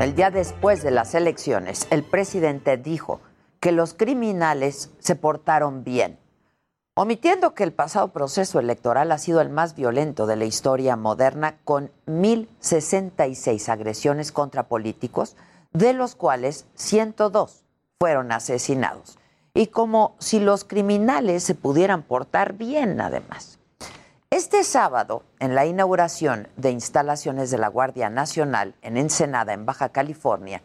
el día después de las elecciones, el presidente dijo que los criminales se portaron bien, omitiendo que el pasado proceso electoral ha sido el más violento de la historia moderna, con 1.066 agresiones contra políticos, de los cuales 102 fueron asesinados. Y como si los criminales se pudieran portar bien, además. Este sábado, en la inauguración de instalaciones de la Guardia Nacional en Ensenada, en Baja California,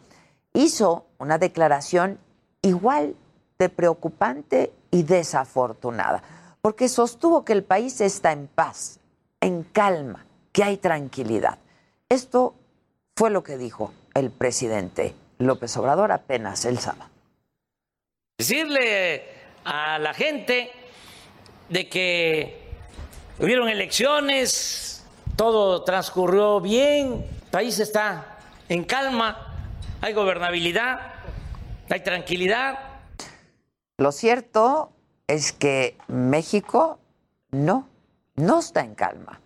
hizo una declaración igual de preocupante y desafortunada, porque sostuvo que el país está en paz, en calma, que hay tranquilidad. Esto fue lo que dijo el presidente López Obrador apenas el sábado. Decirle a la gente de que hubieron elecciones, todo transcurrió bien, el país está en calma, hay gobernabilidad, hay tranquilidad. Lo cierto es que México no, no está en calma.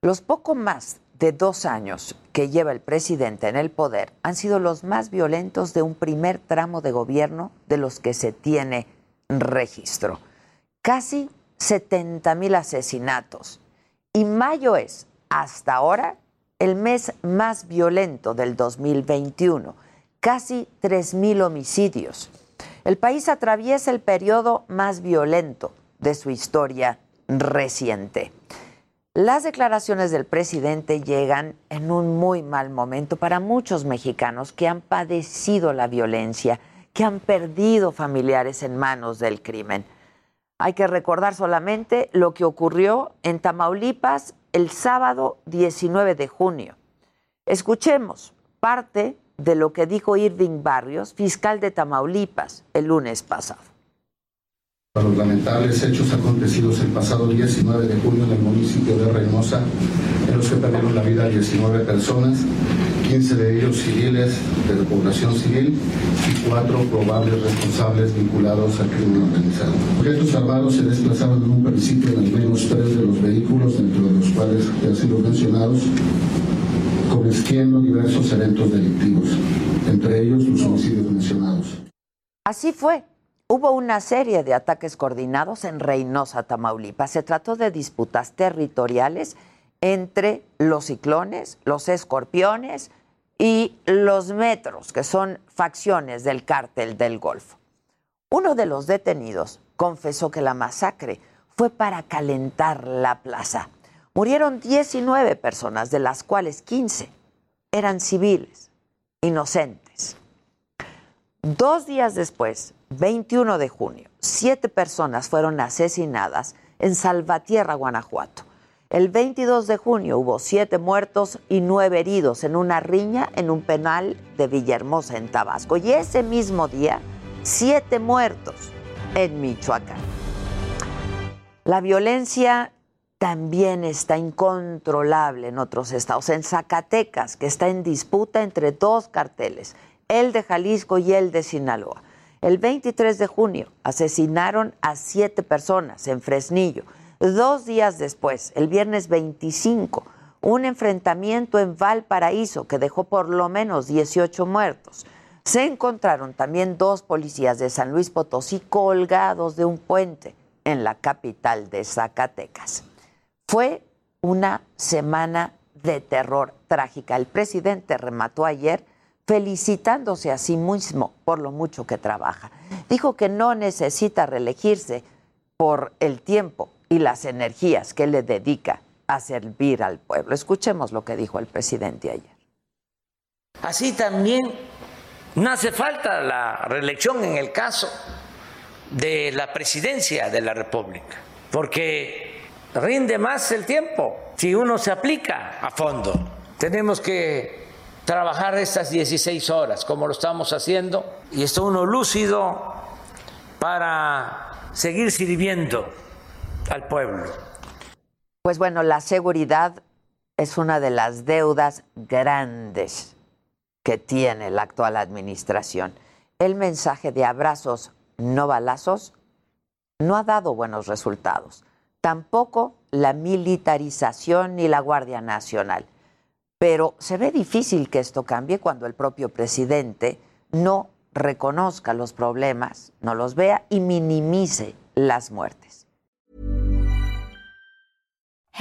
Los poco más de dos años que lleva el presidente en el poder han sido los más violentos de un primer tramo de gobierno de los que se tiene registro. Casi 70 mil asesinatos. Y mayo es, hasta ahora, el mes más violento del 2021. Casi 3 mil homicidios. El país atraviesa el periodo más violento de su historia reciente. Las declaraciones del presidente llegan en un muy mal momento para muchos mexicanos que han padecido la violencia, que han perdido familiares en manos del crimen. Hay que recordar solamente lo que ocurrió en Tamaulipas el sábado 19 de junio. Escuchemos parte de lo que dijo Irving Barrios, fiscal de Tamaulipas, el lunes pasado. Los lamentables hechos acontecidos el pasado 19 de junio en el municipio de Reynosa, en los que perdieron la vida 19 personas, 15 de ellos civiles de la población civil y cuatro probables responsables vinculados al crimen organizado. Objetos armados se desplazaron en un principio en al menos tres de los vehículos, dentro de los cuales han sido mencionados, cometiendo diversos eventos delictivos, entre ellos los homicidios mencionados. Así fue. Hubo una serie de ataques coordinados en Reynosa, Tamaulipas. Se trató de disputas territoriales entre los ciclones, los escorpiones y los metros, que son facciones del cártel del Golfo. Uno de los detenidos confesó que la masacre fue para calentar la plaza. Murieron 19 personas, de las cuales 15 eran civiles, inocentes. Dos días después, 21 de junio, siete personas fueron asesinadas en Salvatierra, Guanajuato. El 22 de junio hubo siete muertos y nueve heridos en una riña en un penal de Villahermosa, en Tabasco. Y ese mismo día, siete muertos en Michoacán. La violencia también está incontrolable en otros estados. En Zacatecas, que está en disputa entre dos carteles, el de Jalisco y el de Sinaloa. El 23 de junio asesinaron a siete personas en Fresnillo. Dos días después, el viernes 25, un enfrentamiento en Valparaíso que dejó por lo menos 18 muertos. Se encontraron también dos policías de San Luis Potosí colgados de un puente en la capital de Zacatecas. Fue una semana de terror trágica. El presidente remató ayer felicitándose a sí mismo por lo mucho que trabaja. Dijo que no necesita reelegirse por el tiempo y las energías que le dedica a servir al pueblo. Escuchemos lo que dijo el presidente ayer. Así también no hace falta la reelección en el caso de la presidencia de la República, porque rinde más el tiempo si uno se aplica a fondo. Tenemos que trabajar estas 16 horas como lo estamos haciendo y está uno lúcido para seguir sirviendo al pueblo. Pues bueno, la seguridad es una de las deudas grandes que tiene la actual administración. El mensaje de abrazos, no balazos, no ha dado buenos resultados. Tampoco la militarización ni la Guardia Nacional. Pero se ve difícil que esto cambie cuando el propio presidente no reconozca los problemas, no los vea y minimice las muertes.